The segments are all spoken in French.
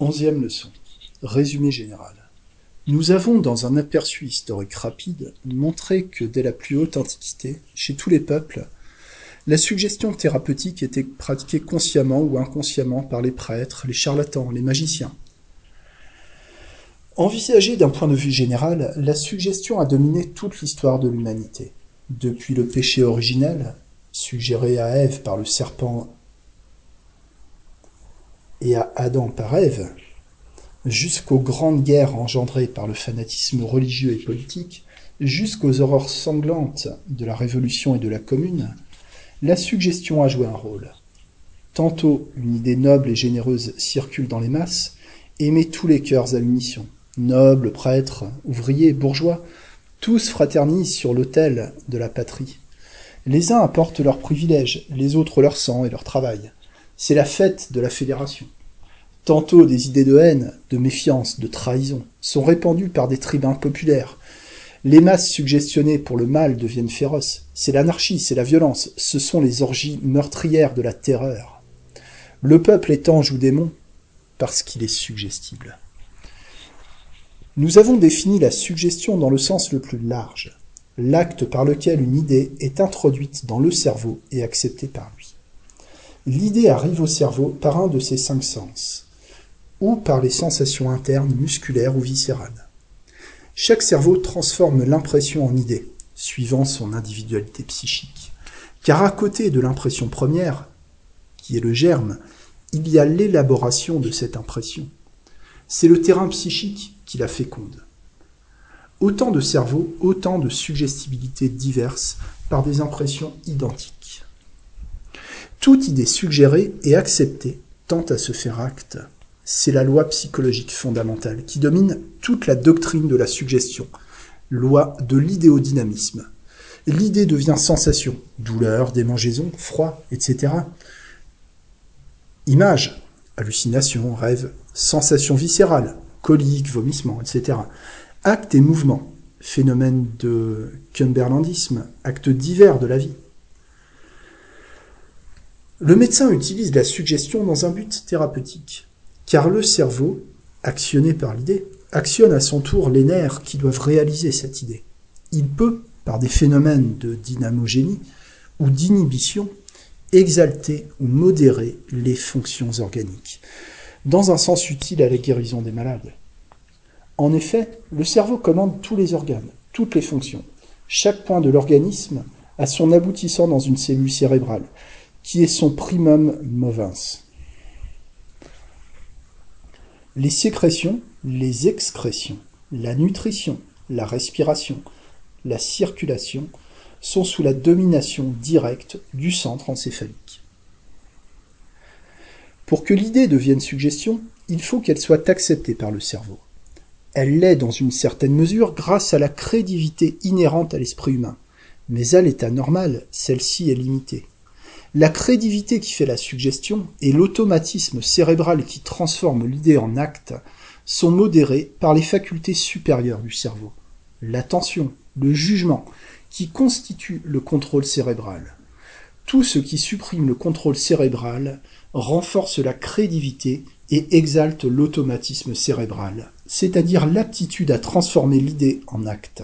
Onzième leçon. Résumé général. Nous avons, dans un aperçu historique rapide, montré que dès la plus haute antiquité, chez tous les peuples, la suggestion thérapeutique était pratiquée consciemment ou inconsciemment par les prêtres, les charlatans, les magiciens. Envisagée d'un point de vue général, la suggestion a dominé toute l'histoire de l'humanité. Depuis le péché originel, suggéré à Ève par le serpent et à Adam par Ève, jusqu'aux grandes guerres engendrées par le fanatisme religieux et politique, jusqu'aux horreurs sanglantes de la Révolution et de la Commune, la suggestion a joué un rôle. Tantôt une idée noble et généreuse circule dans les masses et met tous les cœurs à l'unisson. Nobles, prêtres, ouvriers, bourgeois, tous fraternisent sur l'autel de la patrie. Les uns apportent leurs privilèges, les autres leur sang et leur travail. C'est la fête de la fédération. Tantôt des idées de haine, de méfiance, de trahison sont répandues par des tribuns populaires. Les masses suggestionnées pour le mal deviennent féroces. C'est l'anarchie, c'est la violence, ce sont les orgies meurtrières de la terreur. Le peuple est ange ou démon parce qu'il est suggestible. Nous avons défini la suggestion dans le sens le plus large, l'acte par lequel une idée est introduite dans le cerveau et acceptée par lui. L'idée arrive au cerveau par un de ses cinq sens, ou par les sensations internes, musculaires ou viscérales. Chaque cerveau transforme l'impression en idée, suivant son individualité psychique. Car à côté de l'impression première, qui est le germe, il y a l'élaboration de cette impression. C'est le terrain psychique qui la féconde. Autant de cerveaux, autant de suggestibilités diverses par des impressions identiques. Toute idée suggérée et acceptée tend à se faire acte. C'est la loi psychologique fondamentale qui domine toute la doctrine de la suggestion, loi de l'idéodynamisme. L'idée devient sensation, douleur, démangeaison, froid, etc. Image, hallucination, rêve, sensation viscérale, colique, vomissement, etc. Actes et mouvements, phénomène de Cumberlandisme, actes divers de la vie. Le médecin utilise la suggestion dans un but thérapeutique, car le cerveau, actionné par l'idée, actionne à son tour les nerfs qui doivent réaliser cette idée. Il peut, par des phénomènes de dynamogénie ou d'inhibition, exalter ou modérer les fonctions organiques dans un sens utile à la guérison des malades. En effet, le cerveau commande tous les organes, toutes les fonctions. Chaque point de l'organisme a son aboutissant dans une cellule cérébrale, qui est son primum movens. Les sécrétions, les excrétions, la nutrition, la respiration, la circulation sont sous la domination directe du centre encéphalique. Pour que l'idée devienne suggestion, il faut qu'elle soit acceptée par le cerveau. Elle l'est dans une certaine mesure grâce à la créditivité inhérente à l'esprit humain. Mais à l'état normal, celle-ci est limitée. La créditivité qui fait la suggestion et l'automatisme cérébral qui transforme l'idée en acte sont modérés par les facultés supérieures du cerveau. L'attention, le jugement, qui constituent le contrôle cérébral. Tout ce qui supprime le contrôle cérébral renforce la créditivité et exalte l'automatisme cérébral, c'est-à-dire l'aptitude à transformer l'idée en acte.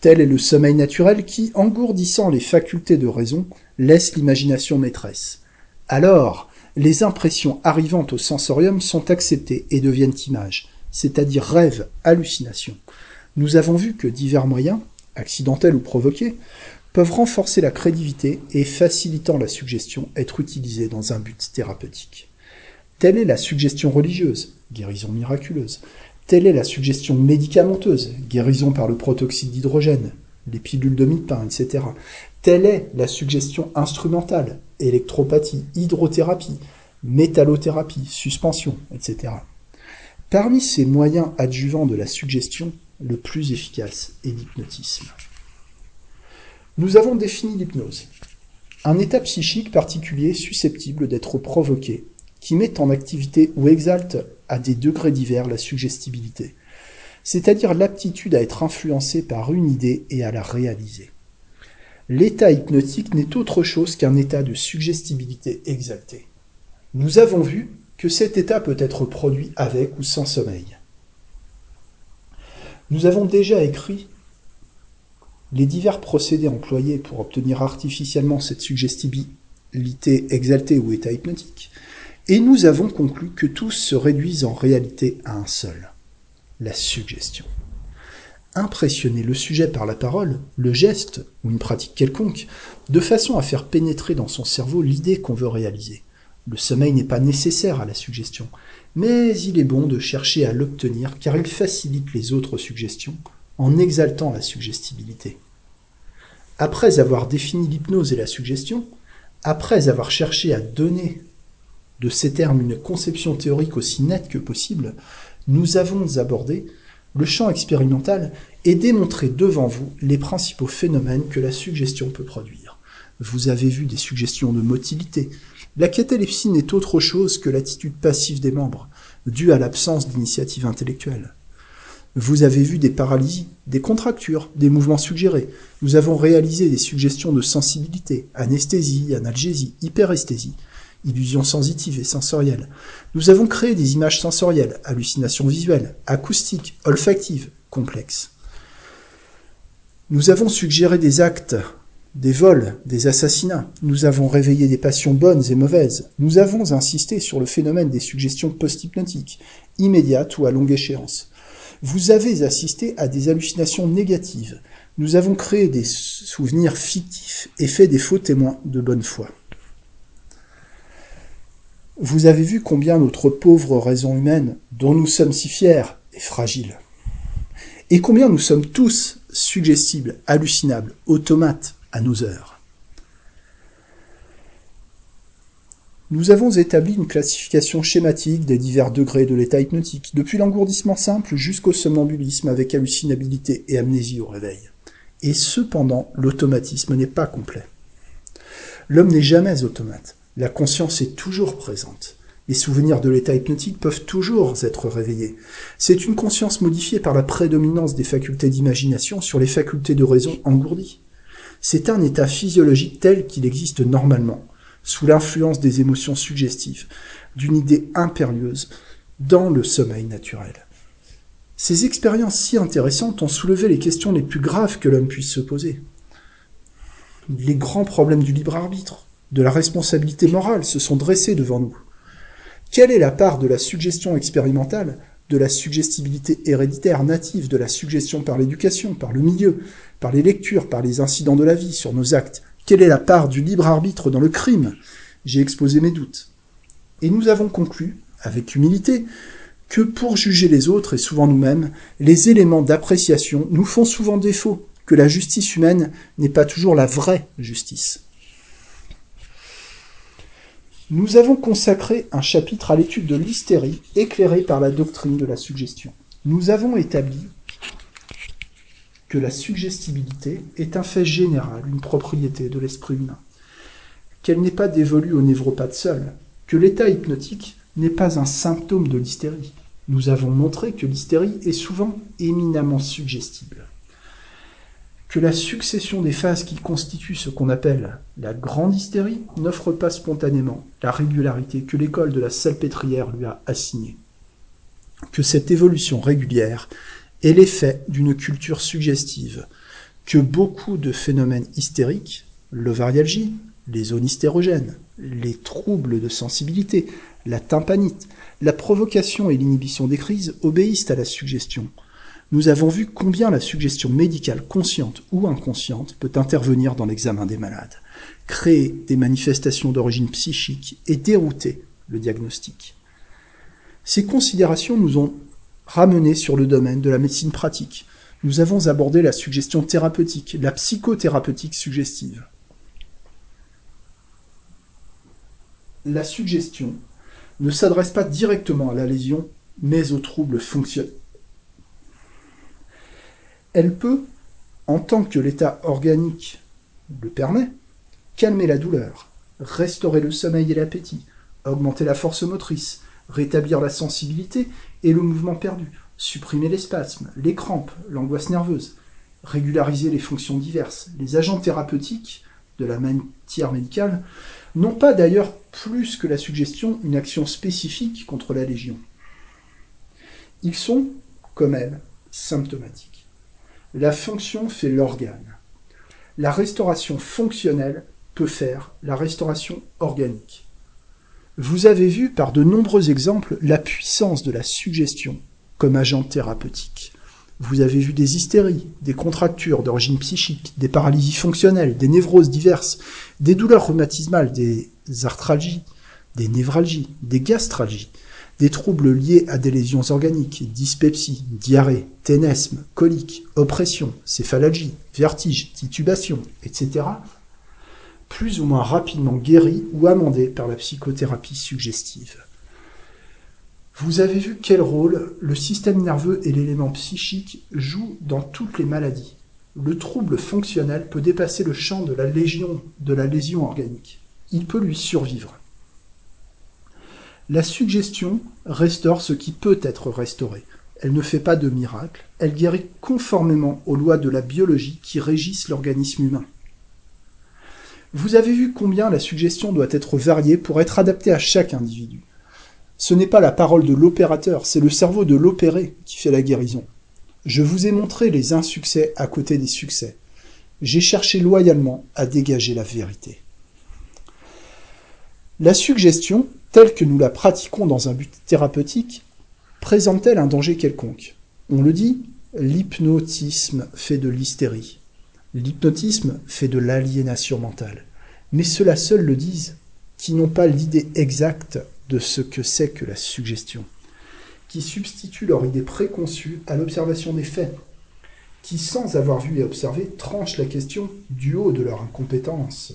Tel est le sommeil naturel qui, engourdissant les facultés de raison, laisse l'imagination maîtresse. Alors, les impressions arrivant au sensorium sont acceptées et deviennent images, c'est-à-dire rêves, hallucinations. Nous avons vu que divers moyens, accidentels ou provoqués, peuvent renforcer la crédibilité et, facilitant la suggestion, être utilisés dans un but thérapeutique. Telle est la suggestion religieuse, guérison miraculeuse. Telle est la suggestion médicamenteuse, guérison par le protoxyde d'hydrogène, les pilules de mie-pain, etc. Telle est la suggestion instrumentale, électropathie, hydrothérapie, métallothérapie, suspension, etc. Parmi ces moyens adjuvants de la suggestion, le plus efficace est l'hypnotisme. Nous avons défini l'hypnose. Un état psychique particulier susceptible d'être provoqué, qui met en activité ou exalte à des degrés divers la suggestibilité, c'est-à-dire l'aptitude à être influencé par une idée et à la réaliser. L'état hypnotique n'est autre chose qu'un état de suggestibilité exaltée. Nous avons vu que cet état peut être produit avec ou sans sommeil. Nous avons déjà écrit les divers procédés employés pour obtenir artificiellement cette suggestibilité exaltée ou état hypnotique, et nous avons conclu que tous se réduisent en réalité à un seul, la suggestion. Impressionner le sujet par la parole, le geste ou une pratique quelconque, de façon à faire pénétrer dans son cerveau l'idée qu'on veut réaliser. Le sommeil n'est pas nécessaire à la suggestion, mais il est bon de chercher à l'obtenir car il facilite les autres suggestions en exaltant la suggestibilité. Après avoir défini l'hypnose et la suggestion, après avoir cherché à donner de ces termes une conception théorique aussi nette que possible, nous avons abordé le champ expérimental et démontré devant vous les principaux phénomènes que la suggestion peut produire. Vous avez vu des suggestions de motilité, la catalepsie n'est autre chose que l'attitude passive des membres, due à l'absence d'initiative intellectuelle. Vous avez vu des paralysies, des contractures, des mouvements suggérés. Nous avons réalisé des suggestions de sensibilité, anesthésie, analgésie, hyperesthésie, illusions sensitives et sensorielles. Nous avons créé des images sensorielles, hallucinations visuelles, acoustiques, olfactives, complexes. Nous avons suggéré des actes des vols, des assassinats. Nous avons réveillé des passions bonnes et mauvaises. Nous avons insisté sur le phénomène des suggestions post-hypnotiques, immédiates ou à longue échéance. Vous avez assisté à des hallucinations négatives. Nous avons créé des souvenirs fictifs et fait des faux témoins de bonne foi. Vous avez vu combien notre pauvre raison humaine, dont nous sommes si fiers, est fragile. Et combien nous sommes tous suggestibles, hallucinables, automates, à nos heures. Nous avons établi une classification schématique des divers degrés de l'état hypnotique, depuis l'engourdissement simple jusqu'au somnambulisme avec hallucinabilité et amnésie au réveil. Et cependant, l'automatisme n'est pas complet. L'homme n'est jamais automate. La conscience est toujours présente. Les souvenirs de l'état hypnotique peuvent toujours être réveillés. C'est une conscience modifiée par la prédominance des facultés d'imagination sur les facultés de raison engourdies. C'est un état physiologique tel qu'il existe normalement, sous l'influence des émotions suggestives, d'une idée impérieuse, dans le sommeil naturel. Ces expériences si intéressantes ont soulevé les questions les plus graves que l'homme puisse se poser. Les grands problèmes du libre arbitre, de la responsabilité morale se sont dressés devant nous. Quelle est la part de la suggestion expérimentale de la suggestibilité héréditaire native, de la suggestion par l'éducation, par le milieu, par les lectures, par les incidents de la vie, sur nos actes? Quelle est la part du libre arbitre dans le crime? J'ai exposé mes doutes. Et nous avons conclu, avec humilité, que pour juger les autres et souvent nous-mêmes, les éléments d'appréciation nous font souvent défaut, que la justice humaine n'est pas toujours la vraie justice. Nous avons consacré un chapitre à l'étude de l'hystérie éclairée par la doctrine de la suggestion. Nous avons établi que la suggestibilité est un fait général, une propriété de l'esprit humain, qu'elle n'est pas dévolue au névropathe seul, que l'état hypnotique n'est pas un symptôme de l'hystérie. Nous avons montré que l'hystérie est souvent éminemment suggestible que la succession des phases qui constituent ce qu'on appelle la grande hystérie n'offre pas spontanément la régularité que l'école de la salpêtrière lui a assignée. Que cette évolution régulière est l'effet d'une culture suggestive, que beaucoup de phénomènes hystériques, l'ovarialgie, les zones hystérogènes, les troubles de sensibilité, la tympanite, la provocation et l'inhibition des crises obéissent à la suggestion, nous avons vu combien la suggestion médicale consciente ou inconsciente peut intervenir dans l'examen des malades, créer des manifestations d'origine psychique et dérouter le diagnostic. Ces considérations nous ont ramenés sur le domaine de la médecine pratique. Nous avons abordé la suggestion thérapeutique, la psychothérapeutique suggestive. La suggestion ne s'adresse pas directement à la lésion, mais aux troubles fonctionnels elle peut, en tant que l'état organique le permet, calmer la douleur, restaurer le sommeil et l'appétit, augmenter la force motrice, rétablir la sensibilité et le mouvement perdu, supprimer les spasmes, les crampes, l'angoisse nerveuse, régulariser les fonctions diverses. Les agents thérapeutiques de la matière médicale n'ont pas d'ailleurs plus que la suggestion une action spécifique contre la légion. Ils sont, comme elle, symptomatiques. La fonction fait l'organe. La restauration fonctionnelle peut faire la restauration organique. Vous avez vu par de nombreux exemples la puissance de la suggestion comme agent thérapeutique. Vous avez vu des hystéries, des contractures d'origine psychique, des paralysies fonctionnelles, des névroses diverses, des douleurs rhumatismales, des arthralgies, des névralgies, des gastralgies, des troubles liés à des lésions organiques, dyspepsie, diarrhée, ténesme, colique, oppression, céphalalgie, vertige, titubation, etc., plus ou moins rapidement guéris ou amendés par la psychothérapie suggestive. Vous avez vu quel rôle le système nerveux et l'élément psychique jouent dans toutes les maladies. Le trouble fonctionnel peut dépasser le champ de la légion, de la lésion organique. Il peut lui survivre. La suggestion restaure ce qui peut être restauré. Elle ne fait pas de miracle, elle guérit conformément aux lois de la biologie qui régissent l'organisme humain. Vous avez vu combien la suggestion doit être variée pour être adaptée à chaque individu. Ce n'est pas la parole de l'opérateur, c'est le cerveau de l'opéré qui fait la guérison. Je vous ai montré les insuccès à côté des succès. J'ai cherché loyalement à dégager la vérité. La suggestion, telle que nous la pratiquons dans un but thérapeutique, présente-t-elle un danger quelconque? On le dit, l'hypnotisme fait de l'hystérie. L'hypnotisme fait de l'aliénation mentale. Mais ceux-là seuls le disent, qui n'ont pas l'idée exacte de ce que c'est que la suggestion, qui substituent leur idée préconçue à l'observation des faits, qui, sans avoir vu et observé, tranchent la question du haut de leur incompétence.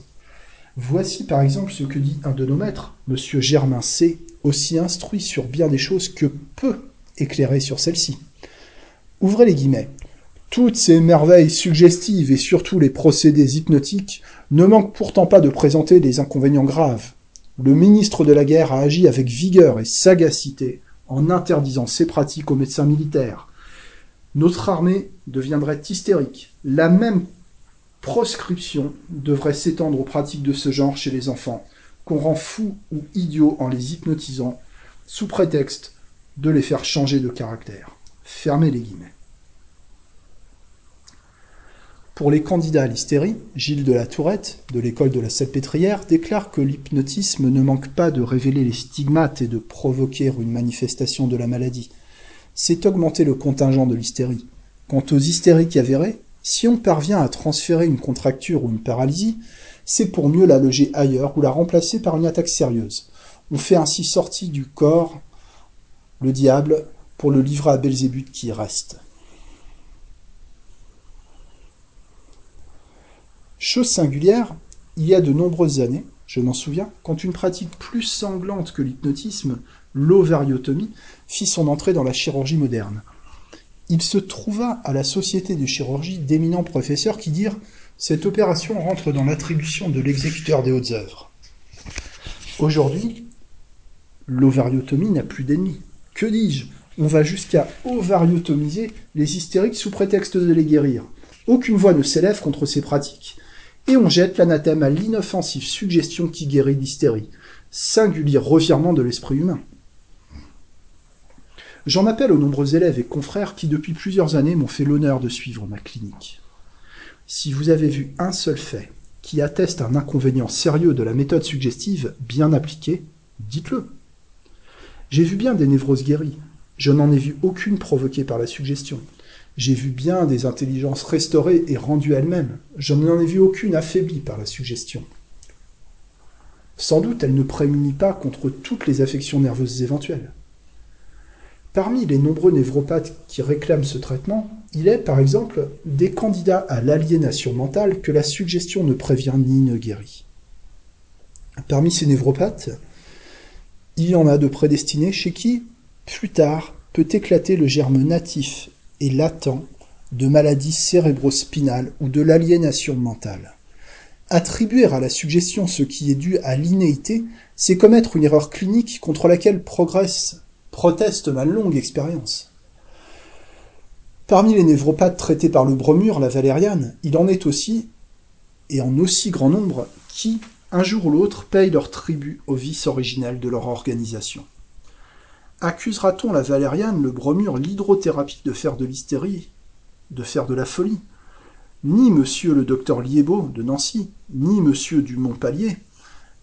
Voici par exemple ce que dit un de nos maîtres, M. Germain C., aussi instruit sur bien des choses que peu éclairé sur celle-ci. Ouvrez les guillemets. Toutes ces merveilles suggestives et surtout les procédés hypnotiques ne manquent pourtant pas de présenter des inconvénients graves. Le ministre de la Guerre a agi avec vigueur et sagacité en interdisant ces pratiques aux médecins militaires. Notre armée deviendrait hystérique. La même proscription devrait s'étendre aux pratiques de ce genre chez les enfants, qu'on rend fous ou idiots en les hypnotisant, sous prétexte de les faire changer de caractère. Fermez les guillemets. Pour les candidats à l'hystérie, Gilles de la Tourette, de l'école de la Salpêtrière, déclare que l'hypnotisme ne manque pas de révéler les stigmates et de provoquer une manifestation de la maladie. C'est augmenter le contingent de l'hystérie. Quant aux hystériques avérés, si on parvient à transférer une contracture ou une paralysie, c'est pour mieux la loger ailleurs ou la remplacer par une attaque sérieuse. On fait ainsi sortir du corps le diable pour le livrer à Belzébuth qui reste. Chose singulière, il y a de nombreuses années, je m'en souviens, quand une pratique plus sanglante que l'hypnotisme, l'ovariotomie, fit son entrée dans la chirurgie moderne. Il se trouva à la Société de chirurgie d'éminents professeurs qui dirent Cette opération rentre dans l'attribution de l'exécuteur des hautes œuvres. Aujourd'hui, l'ovariotomie n'a plus d'ennemis. Que dis-je? On va jusqu'à ovariotomiser les hystériques sous prétexte de les guérir. Aucune voix ne s'élève contre ces pratiques et on jette l'anathème à l'inoffensive suggestion qui guérit l'hystérie, singulier revirement de l'esprit humain. J'en appelle aux nombreux élèves et confrères qui depuis plusieurs années m'ont fait l'honneur de suivre ma clinique. Si vous avez vu un seul fait qui atteste un inconvénient sérieux de la méthode suggestive bien appliquée, dites-le. J'ai vu bien des névroses guéries, je n'en ai vu aucune provoquée par la suggestion. J'ai vu bien des intelligences restaurées et rendues elles-mêmes. Je n'en ai vu aucune affaiblie par la suggestion. Sans doute elle ne prémunit pas contre toutes les affections nerveuses éventuelles. Parmi les nombreux névropathes qui réclament ce traitement, il est, par exemple, des candidats à l'aliénation mentale que la suggestion ne prévient ni ne guérit. Parmi ces névropathes, il y en a de prédestinés chez qui, plus tard, peut éclater le germe natif et latent de maladies cérébrospinales ou de l'aliénation mentale. Attribuer à la suggestion ce qui est dû à l'inéité, c'est commettre une erreur clinique contre laquelle progresse, proteste ma longue expérience. Parmi les névropathes traités par le bromure, la valériane, il en est aussi, et en aussi grand nombre, qui, un jour ou l'autre, payent leur tribut au vice originel de leur organisation. Accusera-t-on la valériane, le bromure, l'hydrothérapie de faire de l'hystérie, de faire de la folie? Ni monsieur le docteur Liébeau de Nancy, ni monsieur du Montpallier,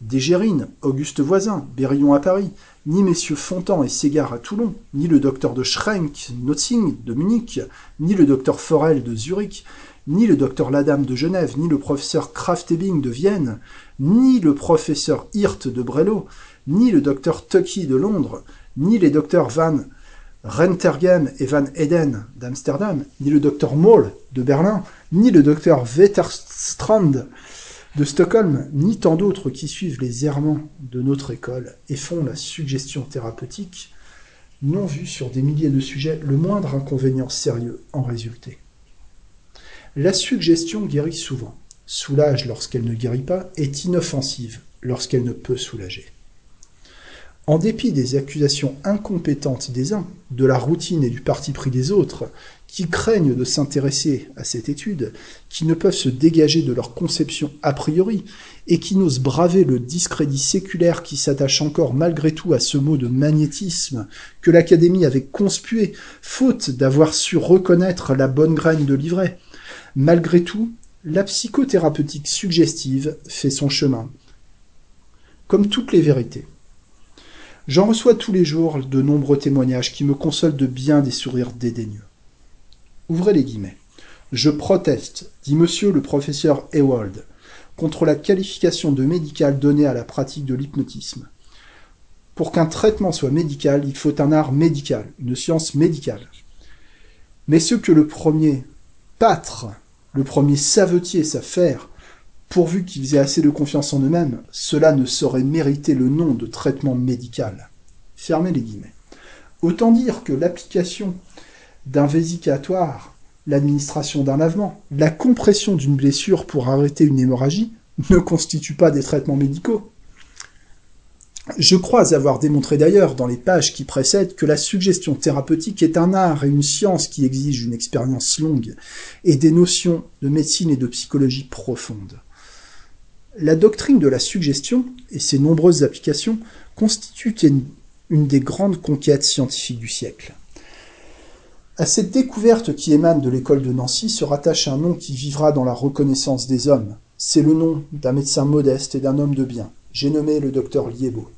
Dégérine, Auguste Voisin, Berillon à Paris, ni messieurs Fontan et Ségard à Toulon, ni le docteur de Schrenck, Notzing de Munich, ni le docteur Forel de Zurich, ni le docteur Ladame de Genève, ni le professeur Kraftebing de Vienne, ni le professeur Hirt de Brello, ni le docteur Tucky de Londres, ni les docteurs Van Rentergem et Van Eden d'Amsterdam, ni le docteur Moll de Berlin, ni le docteur Wetterstrand de Stockholm, ni tant d'autres qui suivent les errements de notre école et font la suggestion thérapeutique, n'ont vu sur des milliers de sujets le moindre inconvénient sérieux en résulter. La suggestion guérit souvent, soulage lorsqu'elle ne guérit pas, est inoffensive lorsqu'elle ne peut soulager. En dépit des accusations incompétentes des uns, de la routine et du parti pris des autres, qui craignent de s'intéresser à cette étude, qui ne peuvent se dégager de leur conception a priori, et qui n'osent braver le discrédit séculaire qui s'attache encore malgré tout à ce mot de magnétisme que l'Académie avait conspué, faute d'avoir su reconnaître la bonne graine de l'ivraie. Malgré tout, la psychothérapeutique suggestive fait son chemin, comme toutes les vérités. J'en reçois tous les jours de nombreux témoignages qui me consolent de bien des sourires dédaigneux. Ouvrez les guillemets. Je proteste, dit monsieur le professeur Ewald, contre la qualification de médical donnée à la pratique de l'hypnotisme. Pour qu'un traitement soit médical, il faut un art médical, une science médicale. Mais ce que le premier pâtre, le premier savetier savent faire, pourvu qu'ils aient assez de confiance en eux-mêmes, cela ne saurait mériter le nom de traitement médical. Fermez les guillemets. Autant dire que l'application d'un vésicatoire, l'administration d'un lavement, la compression d'une blessure pour arrêter une hémorragie ne constituent pas des traitements médicaux. Je crois avoir démontré d'ailleurs dans les pages qui précèdent que la suggestion thérapeutique est un art et une science qui exige une expérience longue et des notions de médecine et de psychologie profondes. La doctrine de la suggestion et ses nombreuses applications constituent une, des grandes conquêtes scientifiques du siècle. À cette découverte qui émane de l'école de Nancy se rattache un nom qui vivra dans la reconnaissance des hommes. C'est le nom d'un médecin modeste et d'un homme de bien. J'ai nommé le docteur Liébeau.